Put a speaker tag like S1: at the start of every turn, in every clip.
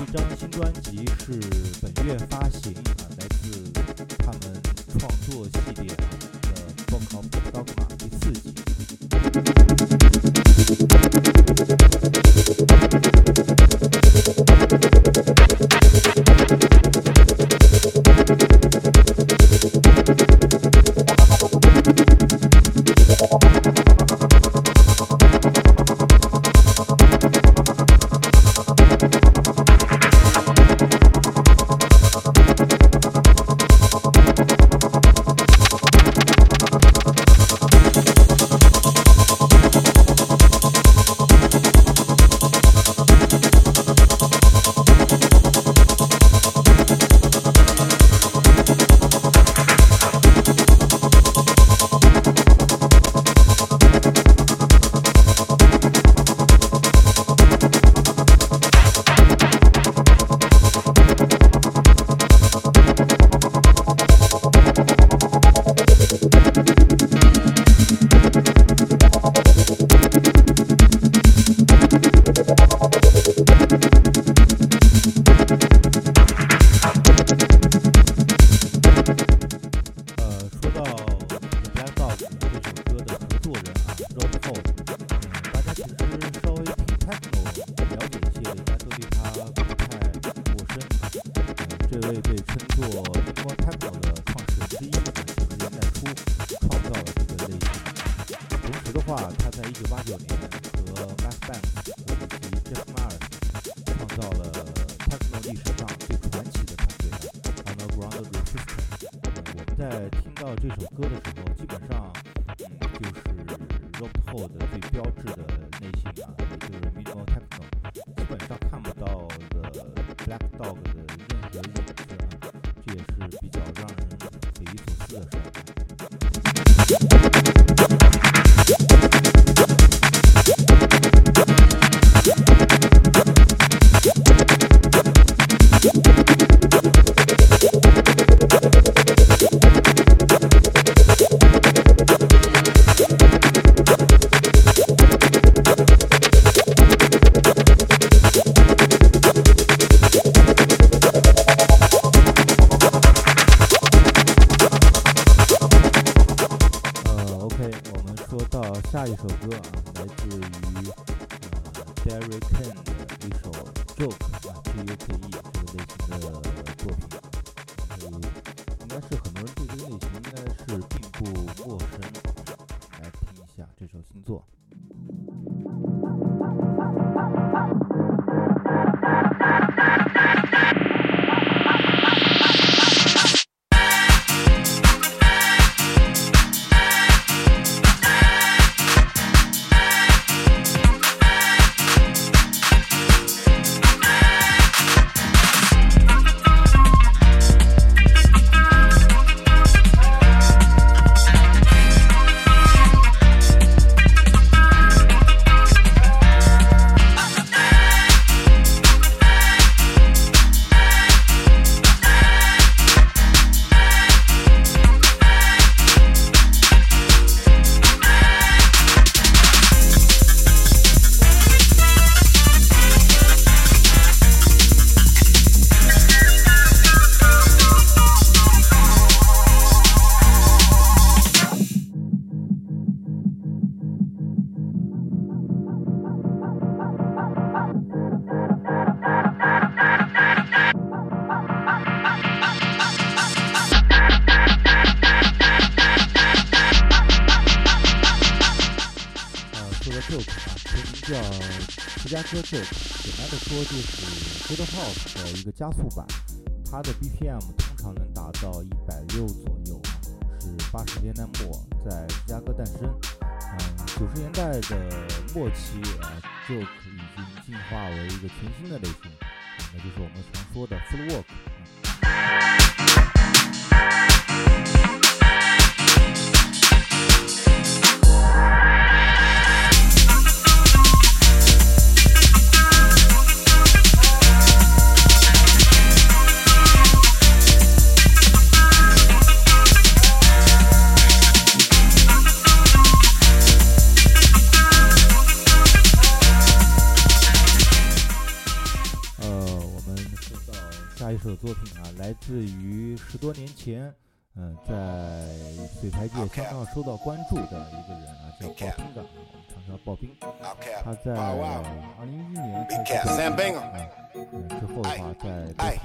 S1: 一张新专辑是本月发行啊，来自他们创作系列的《Book of》第四集。下一首歌啊来自于啊 jerry Ken top 的一个加速版，它的 BPM 通常能达到一百六左右，是八十年代末在芝加哥诞生。嗯，九十年代的末期啊，Joke 已经进化为一个全新的类型，那就是我们常说的 Footwork。首作品啊，来自于十多年前，嗯，在水台界相当受到关注的一个人啊，叫刨冰的，我们常说刨冰。他在二零一一年开始在啊，嗯，之后的话在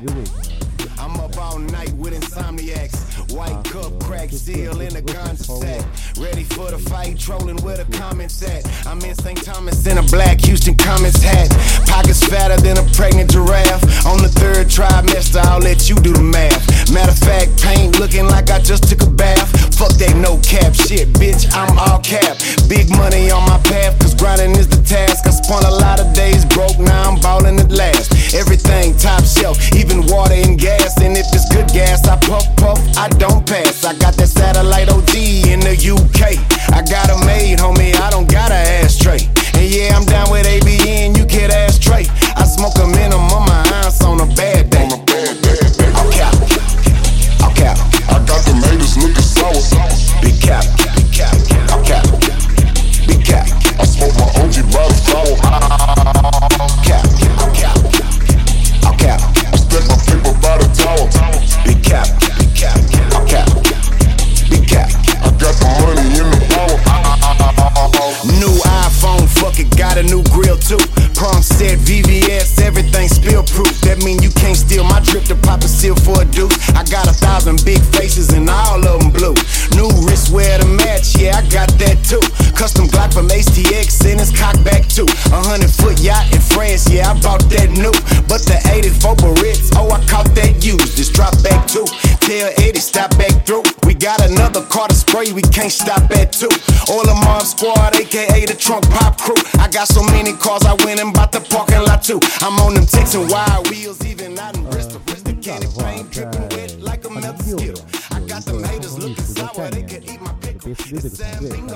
S1: Music。I'm up all night with insomniacs. White cup, crack seal in a gun set. Ready for the fight, trolling with a comments at. I'm in St. Thomas in a black Houston Comets hat. Pockets fatter than a pregnant giraffe. On the third trimester, I'll let you do the math. Matter of fact, paint looking like I just took a bath. Fuck that no cap shit, bitch, I'm all cap. Big money on my path, cause grinding is the task. I spent a lot of days broke, now I'm balling at last. Everything top shelf, even water and gas. And if it's good gas, I puff puff, I don't pass. I got that satellite OD in the UK. I got a made, homie, I don't got a ashtray. And yeah, I'm down with ABN, you get ashtray. I smoke a minimum, on my ounce on a bad day. Cap, trunk pop crew. I got so many cars, I went and bought the parking lot too. I'm on them Texan wide wheels, even out in Bristol. Bristol candy paint dripping wet like a melted skittle. I got them haters looking sour, they could eat my pickle. It's Sam Bling,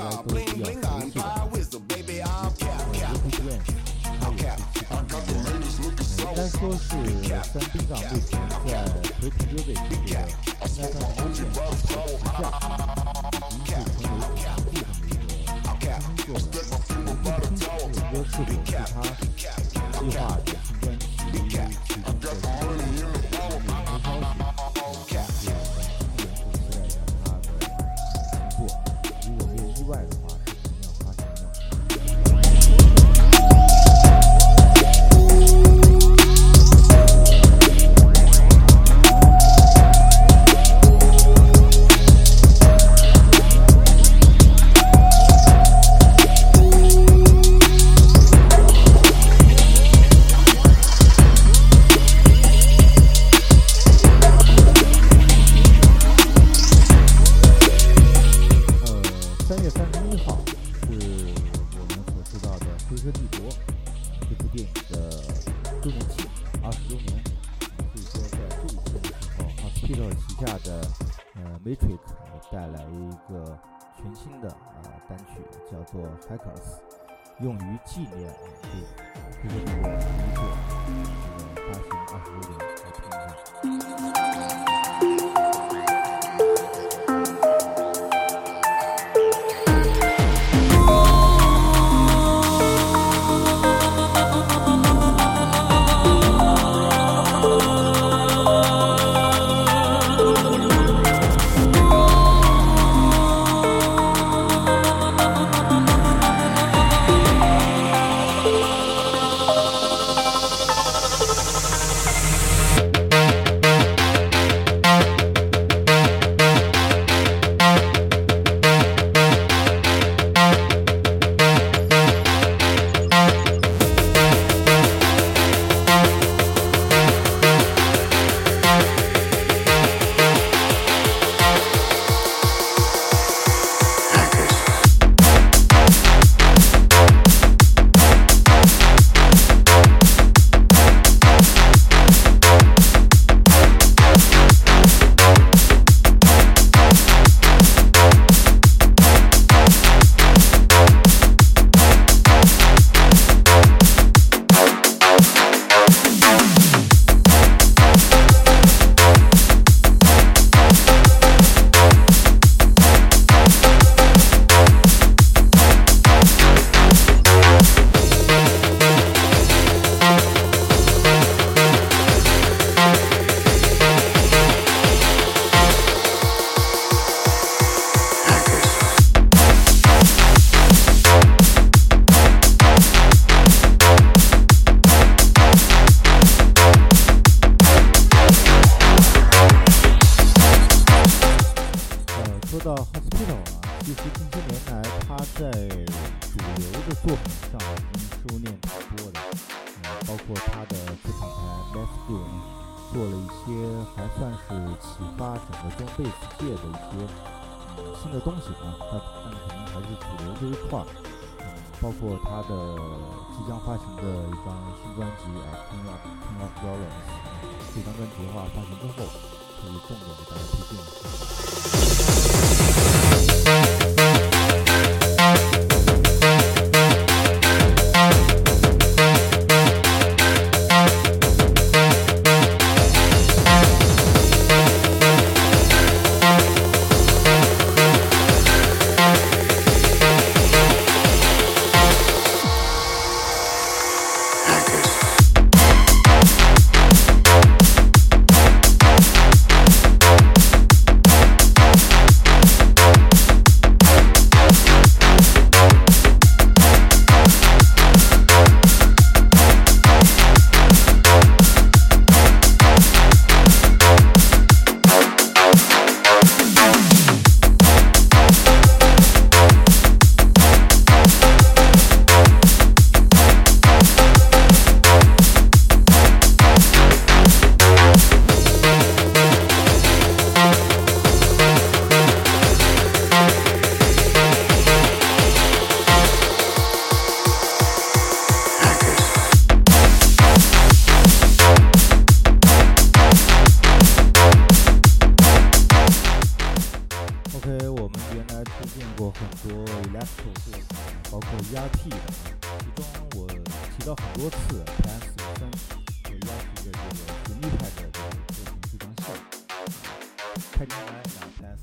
S1: 开心来两千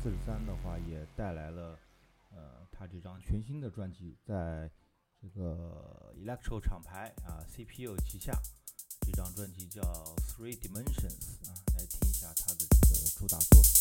S1: 四十三的话，也带来了呃他这张全新的专辑，在这个 Electro 厂牌啊 CPU 旗下，这张专辑叫 Three Dimensions 啊，来听一下他的这个主打作。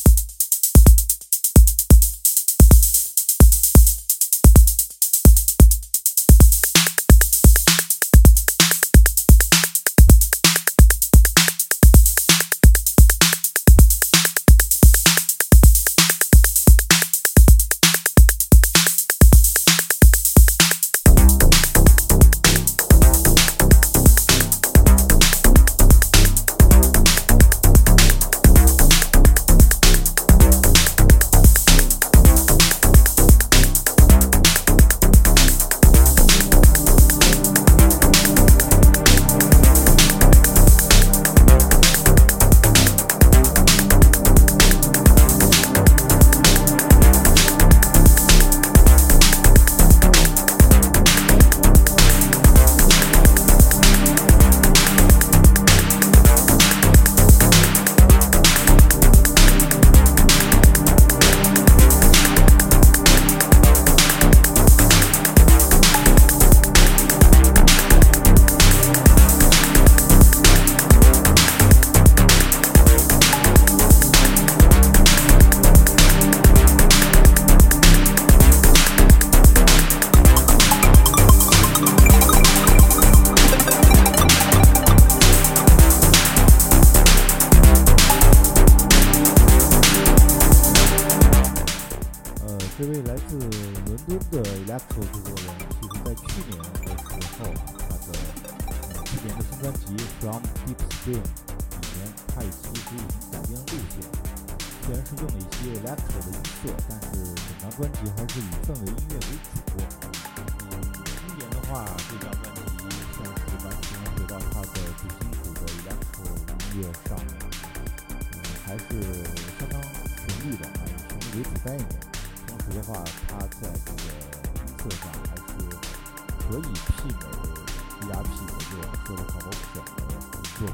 S1: p 九六啊说的靠谱小的不错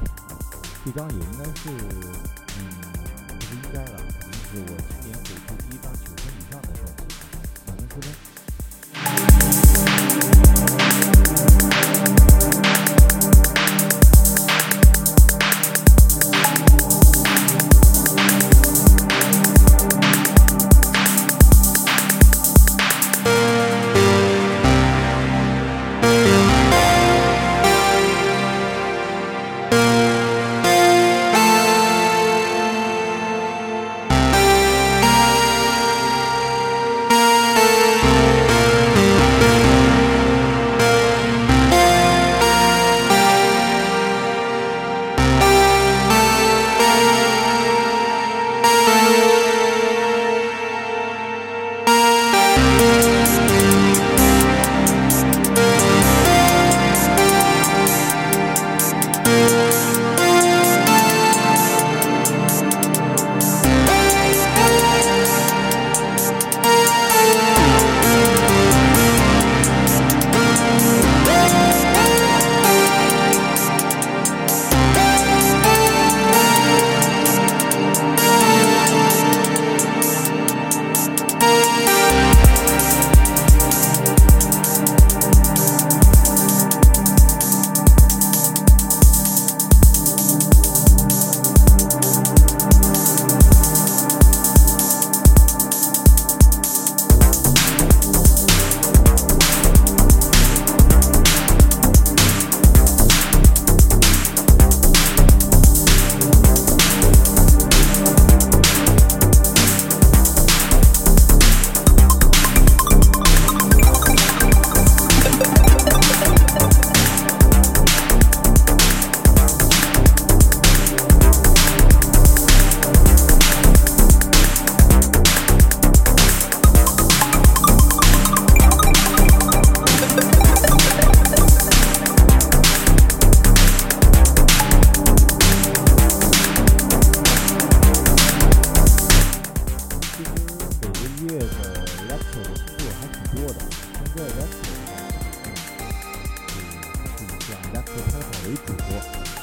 S1: 这张也应该是嗯不是应该的啊可是我今年给出第一张九分以上的胜负反正说的和 t e 为主，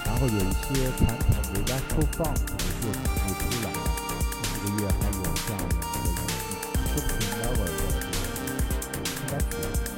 S1: 然后有一些传统的家收放可能 Funk 的作品也出来了。这个月还有像那个 Super Lover 的 Electro。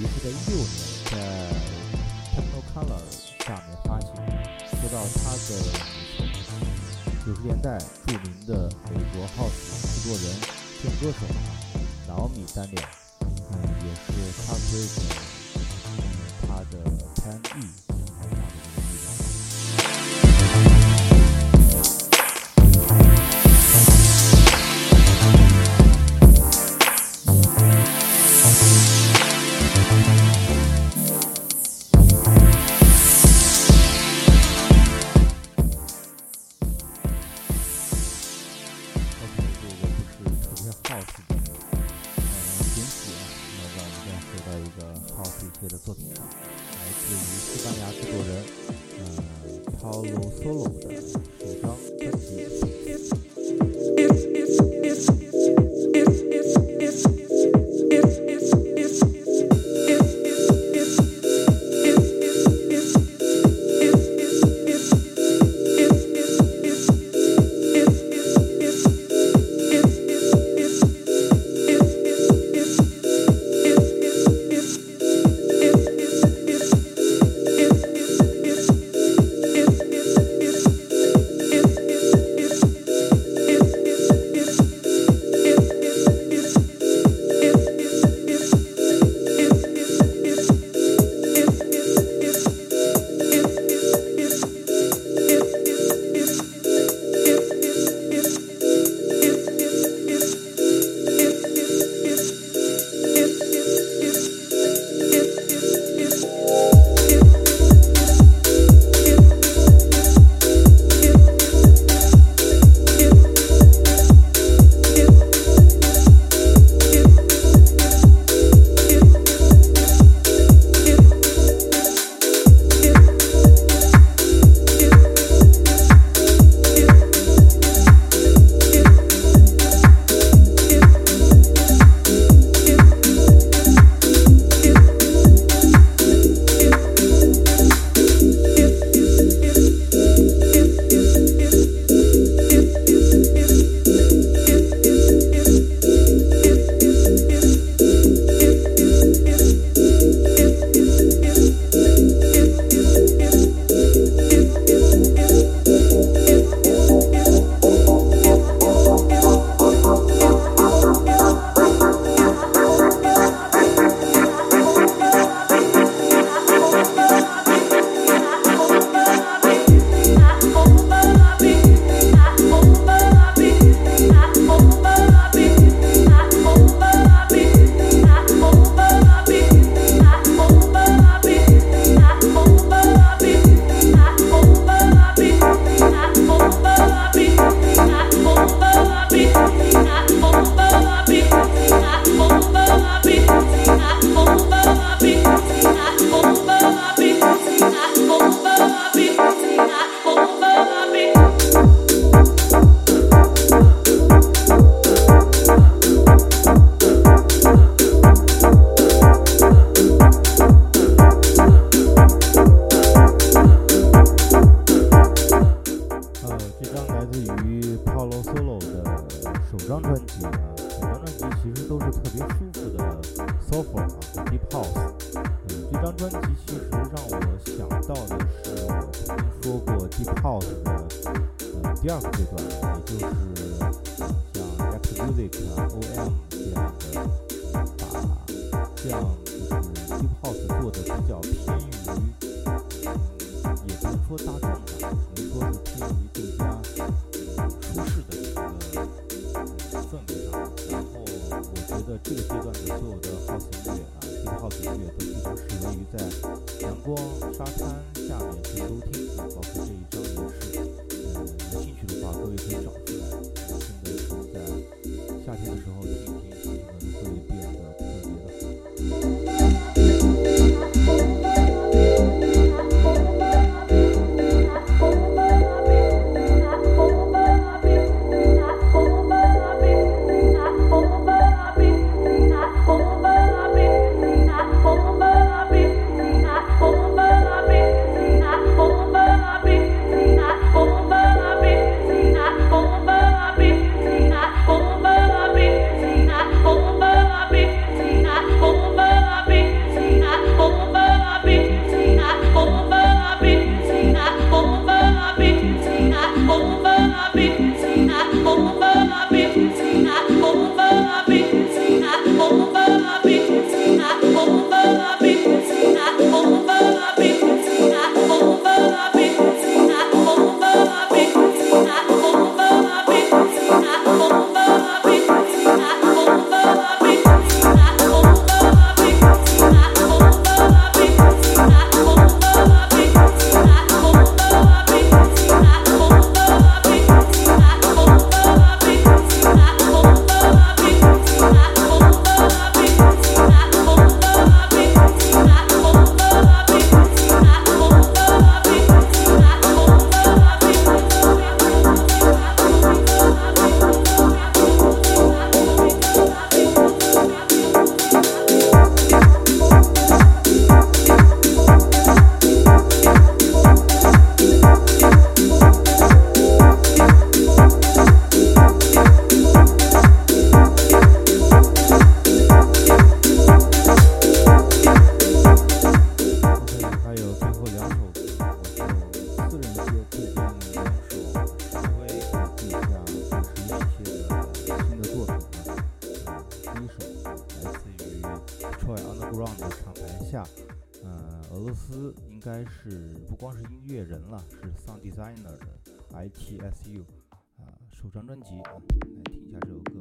S1: 于是在一六年在 techno color 下面发行。说到他的九十年代著名的美国 House 制作人兼歌手，老米丹尼尔，嗯。也是他推的，嗯，他的翻译。呃呃第二个阶段也就是像 excuse me om 这样的把这样就是 Hip Hop 做的比较偏于也不是说大众罗斯应该是不光是音乐人了，是 sound designer 的 ITSU 啊，首张专辑啊，来听一下这首歌。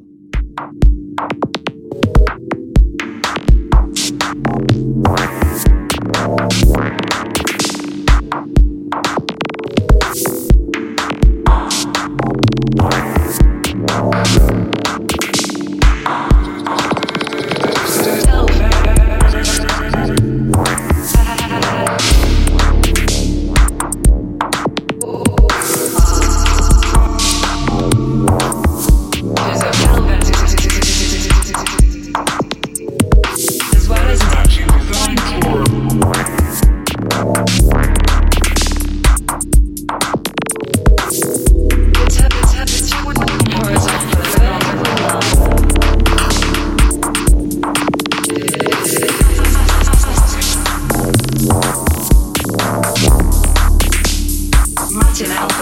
S1: chill.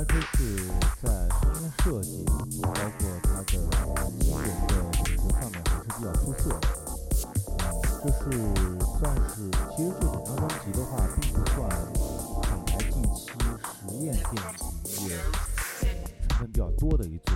S1: 它说是在声音设计包括他的人物的一个上面还是比较出色的。嗯这是算是其实这整张专辑的话并不算品牌近期实验电影也成分比较多的一组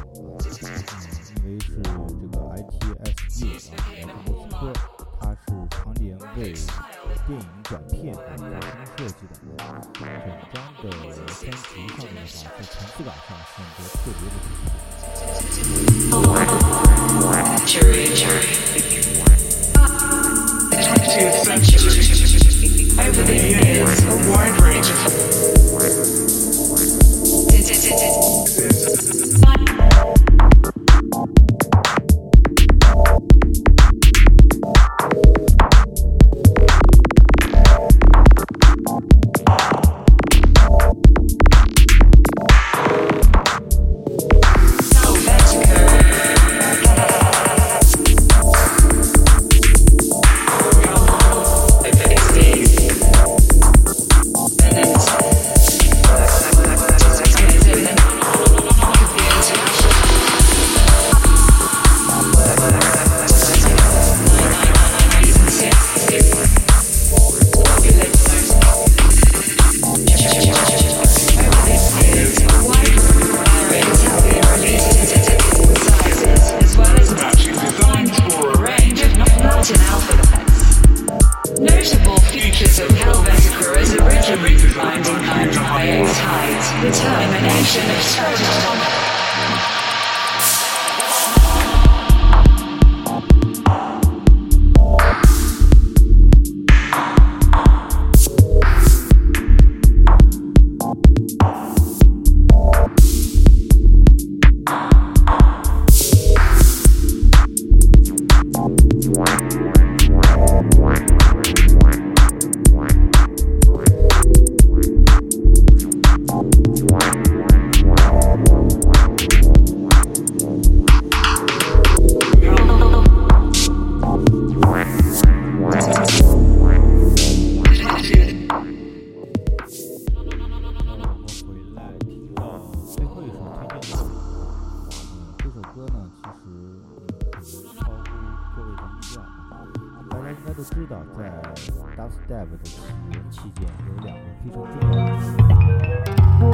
S1: 知道在 DustDev 的起源期间有两个非常重要的。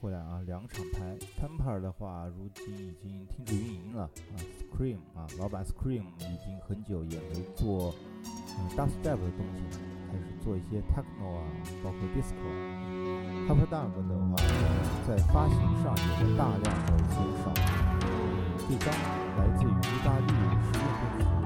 S1: 回来啊，两厂牌，Temper 的话，如今已经停止运营了啊，Scream 啊，老板 Scream 已经很久也没做嗯、Dubstep 的东西了，开始做一些 Techno 啊，包括 Disco。Hyperdunk 的话，在发行上也在大量的减少，这张来自于意大利的实验歌曲。